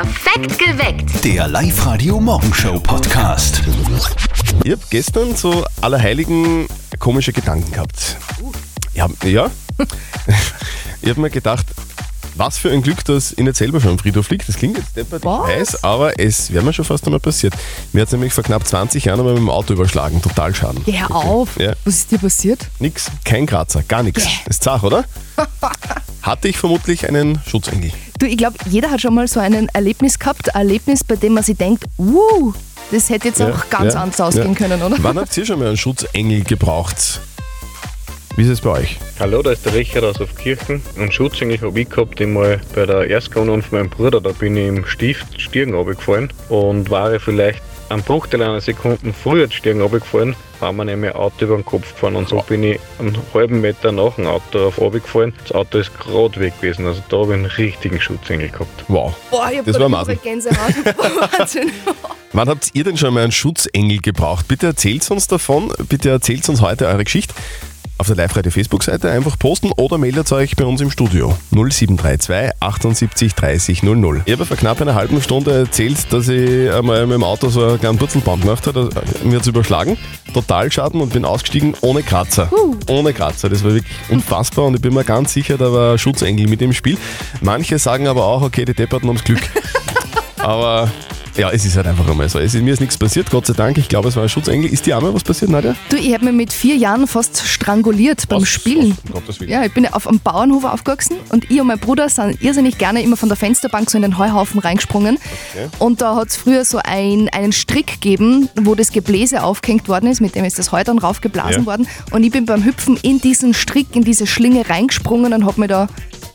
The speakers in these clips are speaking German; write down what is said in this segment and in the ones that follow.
Perfekt geweckt. Der Live-Radio-Morgenshow-Podcast. Ich habe gestern so Allerheiligen komische Gedanken gehabt. Ja, ja. ich habe mir gedacht, was für ein Glück, dass ich nicht selber schon am Friedhof liegt. Das klingt jetzt deppert, ich weiß, aber es wäre mir schon fast einmal passiert. Mir hat es nämlich vor knapp 20 Jahren einmal mit dem Auto überschlagen. Total Schaden. Geh hör auf. Ja. Was ist dir passiert? Nix, kein Kratzer, gar nichts. Ist zart, oder? Hatte ich vermutlich einen Schutzengel. Du, ich glaube, jeder hat schon mal so ein Erlebnis gehabt, ein Erlebnis, bei dem man sich denkt, uh, das hätte jetzt auch ganz ja, anders ausgehen ja. können, oder? Wann habt ihr schon mal einen Schutzengel gebraucht? Wie ist es bei euch? Hallo, da ist der Richard aus Aufkirchen. Einen Schutzengel habe ich gehabt, einmal bei der Erstkanone von meinem Bruder. Da bin ich im Stift Stirn runtergefallen und war ich vielleicht einen Bruchteil einer Sekunde früher die Stirn runtergefallen, war mir nämlich ein Auto über den Kopf gefahren und so bin ich einen halben Meter nach dem Auto auf runtergefallen. Das Auto ist gerade weg gewesen, also da habe ich einen richtigen Schutzengel gehabt. Wow. Boah, ich hab Das war Martin. Gänsehaut. Wahnsinn. Wann habt ihr denn schon mal einen Schutzengel gebraucht? Bitte erzählt uns davon. Bitte erzählt uns heute eure Geschichte. Auf der Live-Radio Facebook-Seite einfach posten oder meldet euch bei uns im Studio 0732 78 30 00. Ich habe vor knapp einer halben Stunde erzählt, dass ich einmal mit dem Auto so einen kleinen Purzelbaum gemacht habe. Das- Mir hat es überschlagen. Total Schaden und bin ausgestiegen ohne Kratzer. Ohne Kratzer. Das war wirklich unfassbar und ich bin mir ganz sicher, da war ein Schutzengel mit im Spiel. Manche sagen aber auch, okay, die Depperten haben's Glück. Aber ja, es ist halt einfach einmal so. Es ist, mir ist nichts passiert, Gott sei Dank. Ich glaube, es war ein Schutzengel. Ist dir einmal was passiert, Nadja? Du, ich habe mir mit vier Jahren fast stranguliert beim? Spielen. Um Gottes Willen. Ja, ich bin ja auf einem Bauernhof aufgewachsen und ich und mein Bruder sind irrsinnig gerne immer von der Fensterbank so in den Heuhaufen reingesprungen. Und da hat es früher so ein, einen Strick gegeben, wo das Gebläse aufgehängt worden ist, mit dem ist das Heu dann raufgeblasen Ja. worden. Und ich bin beim Hüpfen in diesen Strick, in diese Schlinge reingesprungen und habe mir da,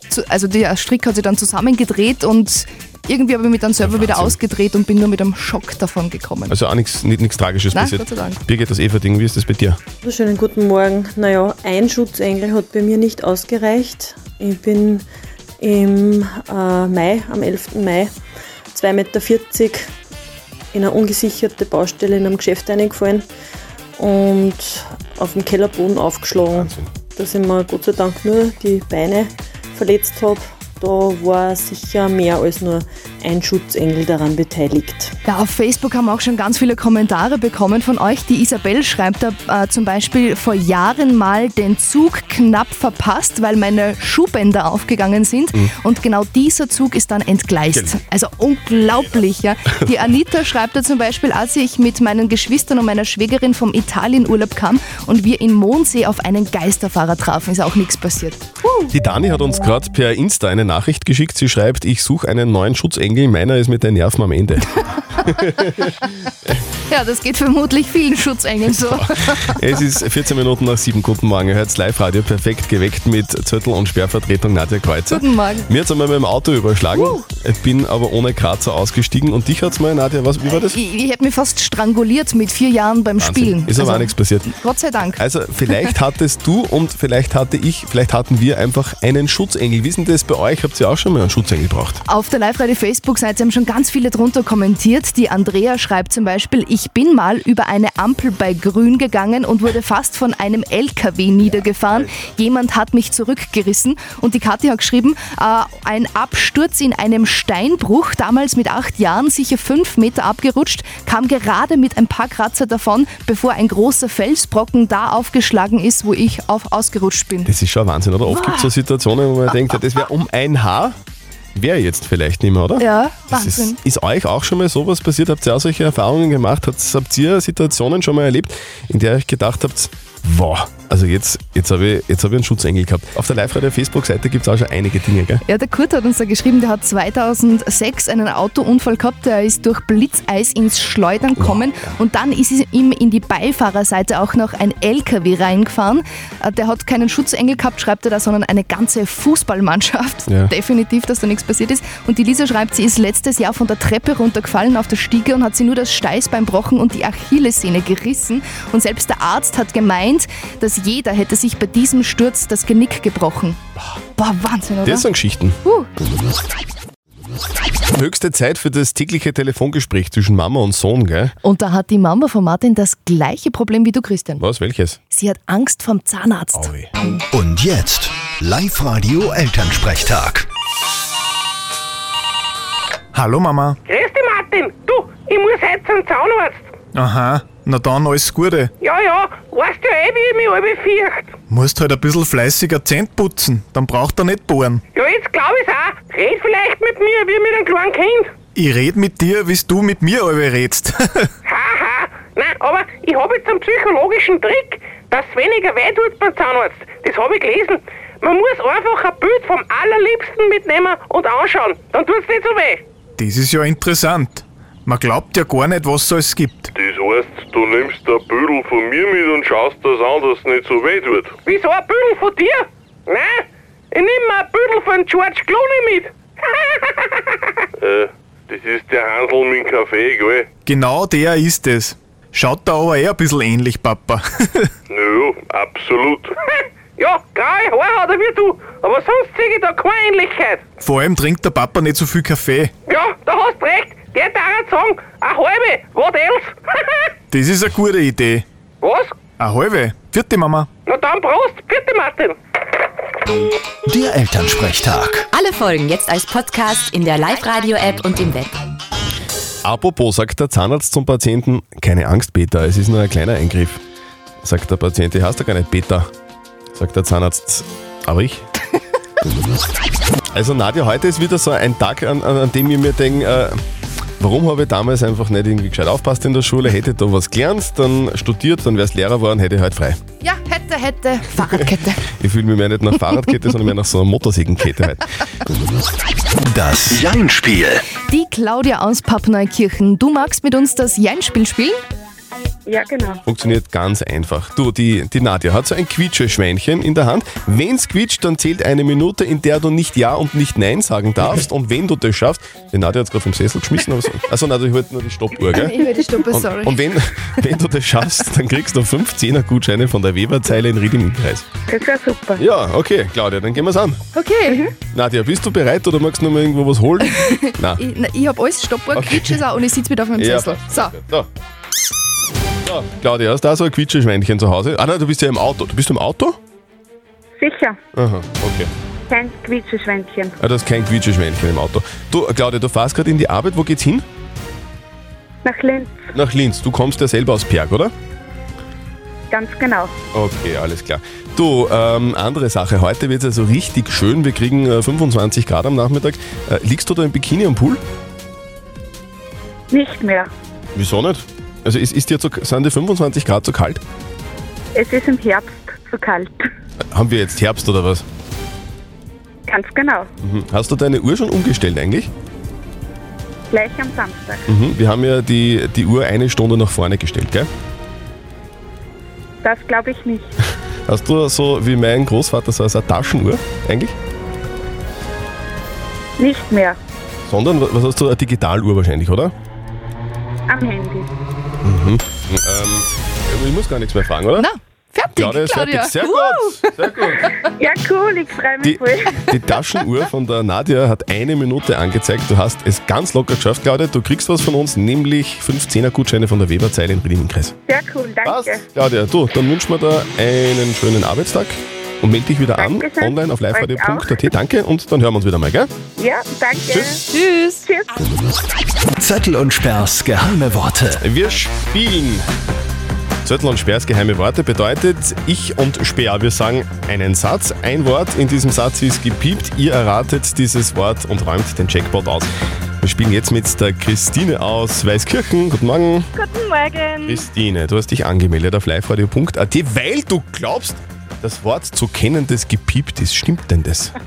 zu, also der Strick hat sich dann zusammengedreht und irgendwie habe ich mich dann selber wieder ausgedreht und bin nur mit einem Schock davon gekommen. Also auch nichts nicht, nichts Tragisches Nein, passiert. Gott sei Dank. Birgit, das Eva-Ding, wie ist das bei dir? Schönen guten Morgen. Naja, ein Schutzengel hat bei mir nicht ausgereicht. Ich bin im äh, Mai, am 11. Mai, 2,40 Meter in eine ungesicherte Baustelle in einem Geschäft eingefallen und auf dem Kellerboden aufgeschlagen. Wahnsinn. Dass ich mir Gott sei Dank nur die Beine verletzt habe. Da war sicher mehr als nur ein Schutzengel daran beteiligt. Ja, auf Facebook haben wir auch schon ganz viele Kommentare bekommen von euch. Die Isabel schreibt da äh, zum Beispiel vor Jahren mal den Zug knapp verpasst, weil meine Schuhbänder aufgegangen sind. Und genau dieser Zug ist dann entgleist. Genau. Also unglaublich, ja. Die Anita schreibt da zum Beispiel, als ich mit meinen Geschwistern und meiner Schwägerin vom Italienurlaub kam und wir in Mondsee auf einen Geisterfahrer trafen, ist auch nichts passiert. Die Dani hat uns gerade per Insta eine Nachricht geschickt. Sie schreibt, ich suche einen neuen Schutzengel. Meiner ist mit den Nerven am Ende. Ja, das geht vermutlich vielen Schutzengeln so. es ist 14 Minuten nach 7. Guten Morgen. Ihr hört Live-Radio perfekt geweckt mit Zettel- und Sperrvertretung Nadja Kreuzer. Guten Morgen. Mir hat es einmal mit dem Auto überschlagen. Ich bin aber ohne Kratzer ausgestiegen. Und dich hat es mal, Nadja, was, wie war das? Ich, ich hätte mich fast stranguliert mit vier Jahren beim Spielen. Ist aber Also, auch nichts passiert. Gott sei Dank. Also vielleicht hattest du und vielleicht hatte ich, vielleicht hatten wir einfach einen Schutzengel. Wie ist denn das bei euch? Habt ihr auch schon mal einen Schutzengel gebraucht? Auf der Live-Radio-Facebook-Seite haben schon ganz viele drunter kommentiert. Die Andrea schreibt zum Beispiel, ich bin mal über eine Ampel bei Grün gegangen und wurde fast von einem LKW niedergefahren. Jemand hat mich zurückgerissen. Und die Kathi hat geschrieben, äh, ein Absturz in einem Steinbruch, damals mit acht Jahren, sicher fünf Meter abgerutscht, kam gerade mit ein paar Kratzer davon, bevor ein großer Felsbrocken da aufgeschlagen ist, wo ich auf ausgerutscht bin. Das ist schon Wahnsinn, oder? Oft gibt es so Situationen, wo man denkt, ja, das wäre um ein Haar, wäre jetzt vielleicht nicht mehr, oder? Ja, Das ist, Wahnsinn. ist euch auch schon mal sowas passiert? Habt ihr auch solche Erfahrungen gemacht? Habt, habt ihr Situationen schon mal erlebt, in der ihr euch gedacht habt, wow, also jetzt, jetzt habe ich, jetzt hab ich einen Schutzengel gehabt. Auf der Live-Radio-Facebook-Seite gibt es auch schon einige Dinge, gell? Ja, der Kurt hat uns da geschrieben, der hat 2006 einen Autounfall gehabt, der ist durch Blitzeis ins Schleudern gekommen und dann ist ihm in die Beifahrerseite auch noch ein LKW reingefahren. Äh, Der hat keinen Schutzengel gehabt, schreibt er da, sondern eine ganze Fußballmannschaft. Ja. Definitiv, dass da nichts passiert ist. Und die Lisa schreibt, sie ist letztes Jahr von der Treppe runtergefallen auf der Stiege und hat sie nur das Steißbein gebrochen und die Achillessehne gerissen. Und selbst der Arzt hat gemeint, dass jeder hätte sich bei diesem Sturz das Genick gebrochen. Boah, Wahnsinn, oder? Das sind Geschichten. Uh. Höchste Zeit für das tägliche Telefongespräch zwischen Mama und Sohn, gell? Und da hat die Mama von Martin das gleiche Problem wie du, Christian. Was, welches? Sie hat Angst vom Zahnarzt. Aui. Und jetzt Live-Radio Elternsprechtag. Hallo Mama. Grüß dich, Martin. Du, ich muss heute zum Zahnarzt. Aha, na dann alles Gute. Ja, ja, weißt du eh, wie ich mich alle fürcht. Musst halt ein bisschen fleißiger Zähne putzen, dann braucht er nicht bohren. Ja, jetzt glaub ich's auch. Red vielleicht mit mir wie mit einem kleinen Kind. Ich red mit dir, wie du mit mir alle redst. Haha. Nein, aber ich habe jetzt einen psychologischen Trick, dass weniger weh tut beim Zahnarzt. Das habe ich gelesen. Man muss einfach ein Bild vom Allerliebsten mitnehmen und anschauen. Dann tut's nicht so weh. das ist ja interessant. Man glaubt ja gar nicht, was es alles gibt. Das heißt, du nimmst ein Büdel von mir mit und schaust das an, dass es nicht so weh tut. Wieso ein Büdel von dir? Nein, ich nehme mir ein Büdel von George Clooney mit. Äh, das ist der Handel mit dem Kaffee, gell? Genau der ist es. Schaut da aber eh ein bisschen ähnlich, Papa. Naja, absolut. ja, graue Haare hat er wie du, aber sonst sehe ich da keine Ähnlichkeit. Vor allem trinkt der Papa nicht so viel Kaffee. Ja, da hast recht. Der darf sagen, eine halbe, what else? Das ist eine gute Idee. Was? Eine halbe. Vierte Mama. Na dann Prost, bitte Martin. Der Elternsprechtag. Alle Folgen jetzt als Podcast in der Live-Radio-App und im Web. Apropos, sagt der Zahnarzt zum Patienten, keine Angst, Peter, es ist nur ein kleiner Eingriff. Sagt der Patient, ich heißt ja gar nicht Peter. Sagt der Zahnarzt, aber ich. Also Nadja, heute ist wieder so ein Tag, an, an, an dem ich mir denke, äh, warum habe ich damals einfach nicht irgendwie gescheit aufpasst in der Schule, hätte da was gelernt, dann studiert, dann wäre es Lehrer geworden, hätte ich heute frei. Ja, hätte, hätte, Fahrradkette. Ich fühle mich mehr nicht nach Fahrradkette, sondern mehr nach so einer Motorsägenkette heute. Das Jein-Spiel. Die Claudia aus Pappneukirchen. Du magst mit uns das Jein-Spiel spielen? Ja, genau. Funktioniert ganz einfach. Du, die, die Nadja hat so ein Quietscheschweinchen in der Hand. Wenn's quietscht, dann zählt eine Minute, in der du nicht Ja und nicht Nein sagen darfst. Und wenn du das schaffst, die Nadja hat gerade vom Sessel geschmissen. Aber so, also Nadja, ich wollte nur die Stoppuhr, gell? Ich höre die Stoppe, Und, sorry. und wenn, wenn du das schaffst, dann kriegst du 5 er Gutscheine von der Weberzeile in Rieding-Kreis. Das wäre super. Ja, okay, Claudia, dann gehen wir's an. Okay, Nadja, bist du bereit oder magst du noch mal irgendwo was holen? Nein. ich, na, ich habe alles Stoppuhr, Okay. Quietsch ist auch und ich sitze wieder auf meinem Ja, Sessel. So, So. So, Claudia, hast du da so ein Quietscheschweinchen zu Hause? Ah nein, du bist ja im Auto. Du bist im Auto? Sicher, Aha, okay. kein Quietscheschwänzchen. Ah, du hast kein Quietscheschweinchen im Auto. Du, Claudia, du fährst gerade in die Arbeit. Wo geht's hin? Nach Linz, Nach Linz. Du kommst ja selber aus Perg, oder? ganz genau. Okay, alles klar. Du, ähm, andere Sache. Heute wird es also richtig schön. Wir kriegen äh, 25 Grad am Nachmittag. Äh, liegst du da im Bikini am Pool? Nicht mehr. Wieso nicht? Also ist, ist dir zu, sind die 25 Grad zu kalt? Es ist im Herbst zu kalt. Haben wir jetzt Herbst oder was? Ganz genau. Mhm. Hast du deine Uhr schon umgestellt eigentlich? Gleich am Samstag. Mhm. Wir haben ja die, die Uhr eine Stunde nach vorne gestellt, gell? Das glaube ich nicht. Hast du so wie mein Großvater so eine Taschenuhr eigentlich? Nicht mehr. Sondern, was hast du? Eine Digitaluhr wahrscheinlich, oder? Am Handy. Ähm, ich muss gar nichts mehr fragen, oder? na, fertig, Claudia ist Claudia. fertig. Sehr gut, sehr gut. Ja, cool, ich freue mich Die, voll. die Taschenuhr von der Nadja hat eine Minute angezeigt. Du hast es ganz locker geschafft, Claudia. Du kriegst was von uns, nämlich 15er Gutscheine von der Weberzeile in Rieding-Kreis. Sehr cool, Passt, danke. Claudia. Du, dann wünschen wir dir einen schönen Arbeitstag und melde dich wieder an, Dankeschön. online auf liveradio.at. Danke und dann hören wir uns wieder mal, gell? Ja, danke. Tschüss. Tschüss. Tschüss. Zettel und Sperrs geheime Worte. Wir spielen. Zettel und Sperrs geheime Worte bedeutet, ich und Sperr, wir sagen einen Satz. Ein Wort in diesem Satz ist gepiept. Ihr erratet dieses Wort und räumt den Jackpot aus. Wir spielen jetzt mit der Christine aus Weißkirchen. Guten Morgen. Guten Morgen. Christine, du hast dich angemeldet auf liveradio.at, weil du glaubst, das Wort zu kennen, das gepiept ist. Stimmt denn das?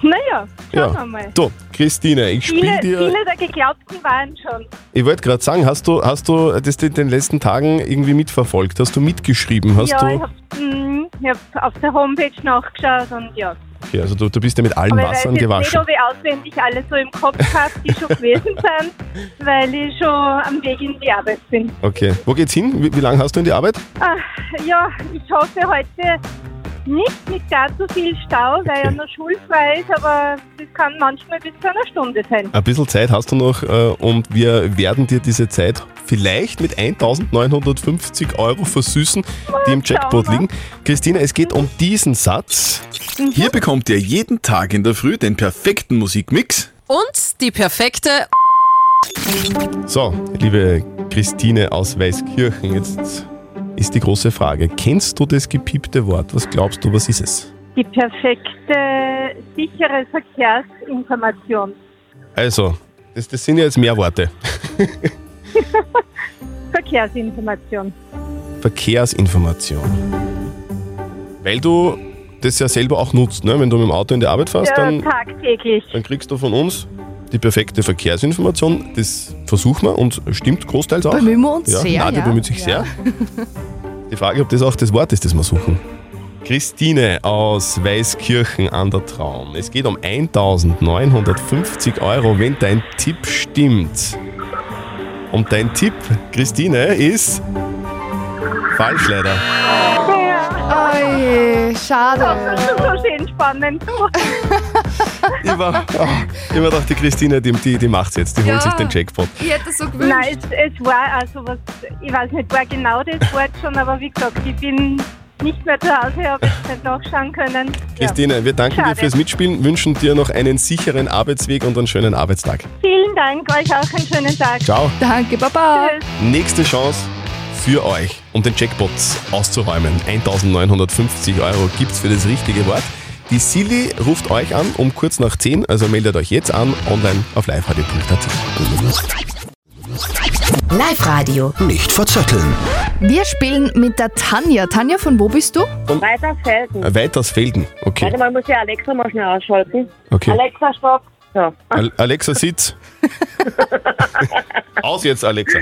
Naja, schauen wir mal. Du, Christine, ich spiele Viele, dir. viele der Geglaubten waren schon. Ich wollte gerade sagen, hast du, hast du das in den letzten Tagen irgendwie mitverfolgt? Hast du mitgeschrieben? Hast ja, du, ich habe hab auf der Homepage nachgeschaut und ja. Okay, also du, du bist ja mit allen Aber ich weiß Wassern gewaschen. nicht, ob ich auswendig alle so im Kopf habe, die schon gewesen sind, weil ich schon am Weg in die Arbeit bin. Okay, wo geht's hin? Wie, wie lange hast du in die Arbeit? Ah, ja, ich hoffe heute nicht mit gar zu viel Stau, weil ja noch schulfrei ist, aber das kann manchmal bis zu einer Stunde sein. Ein bisschen Zeit hast du noch äh, und wir werden dir diese Zeit vielleicht mit 1950 Euro versüßen, die im Jackpot liegen. Christina, es geht um diesen Satz. Hier bekommt ihr jeden Tag in der Früh den perfekten Musikmix Und die perfekte So, liebe Christine aus Weißkirchen, jetzt ist die große Frage. Kennst du das gepiepte Wort? Was glaubst du, was ist es? Die perfekte, sichere Verkehrsinformation. Also, das, das sind ja jetzt mehr Worte. Verkehrsinformation. Verkehrsinformation. Weil du das ja selber auch nutzt, ne? wenn du mit dem Auto in die Arbeit fährst, Ja, dann, tagtäglich. dann kriegst du von uns die perfekte Verkehrsinformation. Das versuchen wir und stimmt großteils auch. Bemühen wir uns ja, sehr, Nadja ja. bemüht sich Ja. sehr. Die Frage, ob das auch das Wort ist, das wir suchen. Christine aus Weißkirchen an der Traun. Es geht um 1950 Euro, wenn dein Tipp stimmt. Und dein Tipp, Christine, ist falsch leider. Oje, schade. So schön spannend. Ich war, oh, ich mir gedacht, die Christine, die, die, die macht's jetzt, die Ja. holt sich den Jackpot. Ich hätte so gewünscht. Nein, es, es war also was, ich weiß nicht, war genau das Wort schon, aber wie gesagt, ich bin nicht mehr zu Hause, habe jetzt nicht nachschauen können. Christine, wir danken dir Schade. fürs Mitspielen, wünschen dir noch einen sicheren Arbeitsweg und einen schönen Arbeitstag. Vielen Dank, euch auch einen schönen Tag. Ciao. Danke, Baba. Tschüss. Nächste Chance für euch, um den Jackpot auszuräumen. 1950 Euro gibt's für das richtige Wort. Die Silly ruft euch an um kurz nach 10, also meldet euch jetzt an, online auf liveradio.at. Live-Radio. Nicht verzetteln. Wir spielen mit der Tanja. Tanja, von wo bist du? Weiter Felden. Äh, Weitersfelden, okay. Warte mal, muss ich Alexa mal schnell ausschalten. Okay. Alexa, stopp. Al Alexa, sitz. Aus jetzt, Alexa.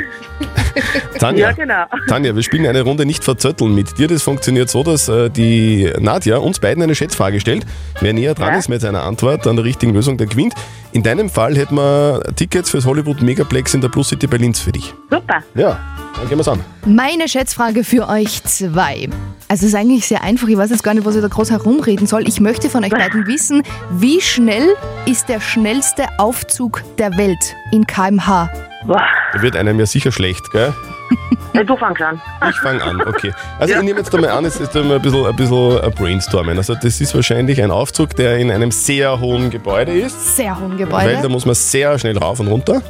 Tanja, Ja, genau. Tanja, wir spielen eine Runde nicht verzötteln mit dir. Das funktioniert so, dass äh, die Nadja uns beiden eine Schätzfrage stellt. Wer näher dran ist mit seiner Antwort an der richtigen Lösung, der gewinnt. In deinem Fall hätten wir Tickets fürs Hollywood Megaplex in der Plus City Berlins für dich. Super. Ja, dann gehen wir's an. Meine Schätzfrage für euch zwei. Also es ist eigentlich sehr einfach. Ich weiß jetzt gar nicht, was ich da groß herumreden soll. Ich möchte von euch beiden wissen, wie schnell ist der schnellste Aufzug der Welt in kmh? Da wird einem ja sicher schlecht, gell? Du fangst an. Ich fange an, okay. Also ich nehme jetzt einmal an, es ist einmal ein bisschen, ein bisschen ein brainstormen. Also das ist wahrscheinlich ein Aufzug, der in einem sehr hohen Gebäude ist. Sehr hohen Weil Gebäude. da muss man sehr schnell rauf und runter.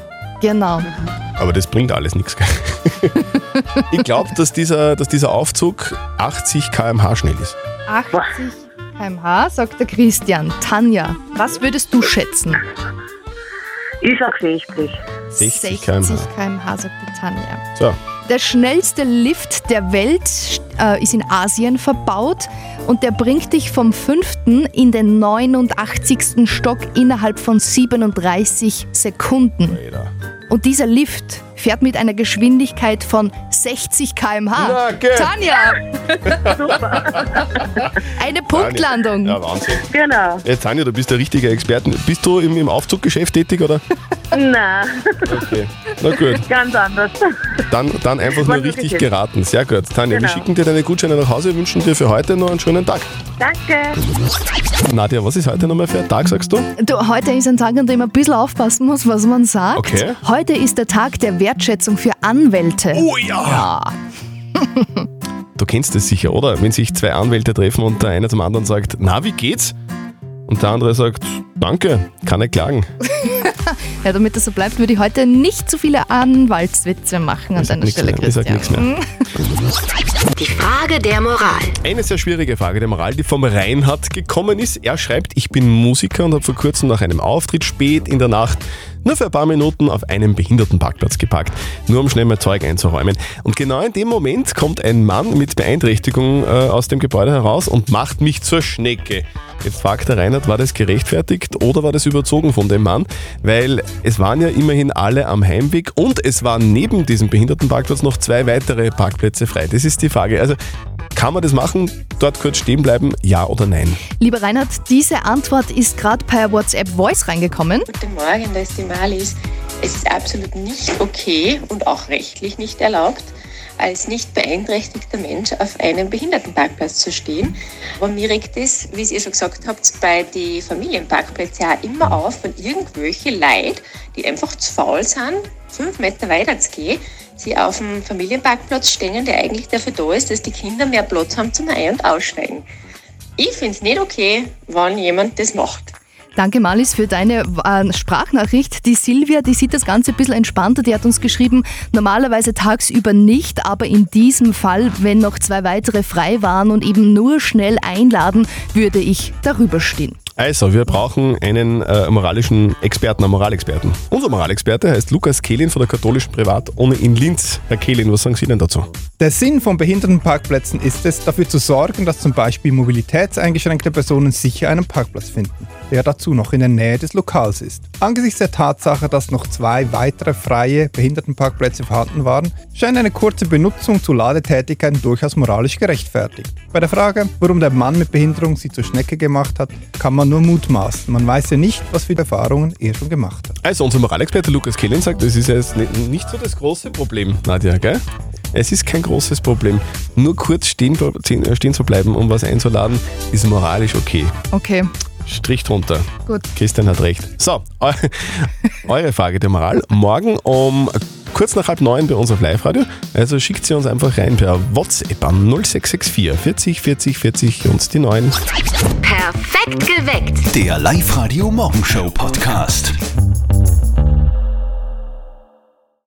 Genau. Aber das bringt alles nichts. ich glaube, dass dieser, dass dieser Aufzug 80 km/h schnell ist. 80 kmh, sagt der Christian. Tanja, was würdest du schätzen? Ich sag 60. 60 60 km/h. kmh, sagt die Tanja. So, Der schnellste Lift der Welt äh, ist in Asien verbaut und der bringt dich vom fünften in den 89. Stock innerhalb von 37 Sekunden. Und dieser Lift fährt mit einer Geschwindigkeit von 60 km/h. Geh. Tanja! Eine Punktlandung. ja, Wahnsinn. Genau. Jetzt, Tanja, du bist der richtige Experte. Bist du im, im Aufzuggeschäft tätig, oder? Nein, Okay, na gut. ganz anders. Dann, dann einfach nur richtig geschickt. geraten. Sehr gut. Tanja, wir Genau. schicken dir deine Gutscheine nach Hause, wünschen dir für heute noch einen schönen Tag. Danke. Nadja, was ist heute nochmal für ein Tag, sagst du? Du, heute ist ein Tag, an dem man ein bisschen aufpassen muss, was man sagt. Okay. Heute ist der Tag der Wertschätzung für Anwälte. Oh ja! Du kennst es sicher, oder? Wenn sich zwei Anwälte treffen und der eine zum anderen sagt, na, wie geht's? Und der andere sagt, danke, kann nicht klagen. Ja, damit das so bleibt, würde ich heute nicht zu viele Anwaltswitze machen an Ich deiner Stelle, mehr, ich sag Christian. nichts mehr. Die Frage der Moral. Eine sehr schwierige Frage der Moral, die vom Reinhard gekommen ist. Er schreibt, ich bin Musiker und habe vor kurzem nach einem Auftritt spät in der Nacht nur für ein paar Minuten auf einem Behindertenparkplatz geparkt, nur um schnell mein Zeug einzuräumen. Und genau in dem Moment kommt ein Mann mit Beeinträchtigung äh, aus dem Gebäude heraus und macht mich zur Schnecke. Jetzt fragt der Reinhard, war das gerechtfertigt oder war das überzogen von dem Mann? Weil es waren ja immerhin alle am Heimweg und es waren neben diesem Behindertenparkplatz noch zwei weitere Parkplätze frei. Das ist die Frage. Also kann man das machen, dort kurz stehen bleiben, ja oder nein? Lieber Reinhard, diese Antwort ist gerade per WhatsApp Voice reingekommen. Guten Morgen, da ist die Marlies. Es ist absolut nicht okay und auch rechtlich nicht erlaubt, als nicht beeinträchtigter Mensch auf einem Behindertenparkplatz zu stehen. Aber mir regt es, wie ihr schon gesagt habt, bei den Familienparkplätzen ja immer auf, wenn irgendwelche Leute, die einfach zu faul sind, fünf Meter weiter zu gehen, sie auf dem Familienparkplatz stehen, der eigentlich dafür da ist, dass die Kinder mehr Platz haben zum Ein- und Aussteigen. Ich finde es nicht okay, wenn jemand das macht. Danke Malis für deine äh, Sprachnachricht. Die Silvia, die sieht das Ganze ein bisschen entspannter. Die hat uns geschrieben, normalerweise tagsüber nicht, aber in diesem Fall, wenn noch zwei weitere frei waren und eben nur schnell einladen, würde ich darüber stehen. Also, wir brauchen einen äh, moralischen Experten, einen Moralexperten. Unser Moralexperte heißt Lukas Kehlin von der katholischen Privatuni in Linz. Herr Kehlin, was sagen Sie denn dazu? Der Sinn von Behindertenparkplätzen ist es, dafür zu sorgen, dass zum Beispiel mobilitätseingeschränkte Personen sicher einen Parkplatz finden, der dazu noch in der Nähe des Lokals ist. Angesichts der Tatsache, dass noch zwei weitere freie Behindertenparkplätze vorhanden waren, scheint eine kurze Benutzung zu Ladetätigkeiten durchaus moralisch gerechtfertigt. Bei der Frage, warum der Mann mit Behinderung sie zur Schnecke gemacht hat, kann man nur mutmaßen. Man weiß ja nicht, was für Erfahrungen er schon gemacht hat. Also, unser Moralexperte Lukas Kehlin sagt, das ist jetzt nicht, nicht so das große Problem, Nadja, gell? Es ist kein großes Problem. Nur kurz stehen, stehen zu bleiben, um was einzuladen, ist moralisch okay. Okay. Strich drunter. Gut. Christian hat recht. So, eu eure Frage der Moral. Morgen um kurz nach halb neun bei uns auf Live-Radio. Also schickt sie uns einfach rein per WhatsApp an 0664 40 40 40 und die 9. Perfekt geweckt. Der Live-Radio Morgenshow Podcast.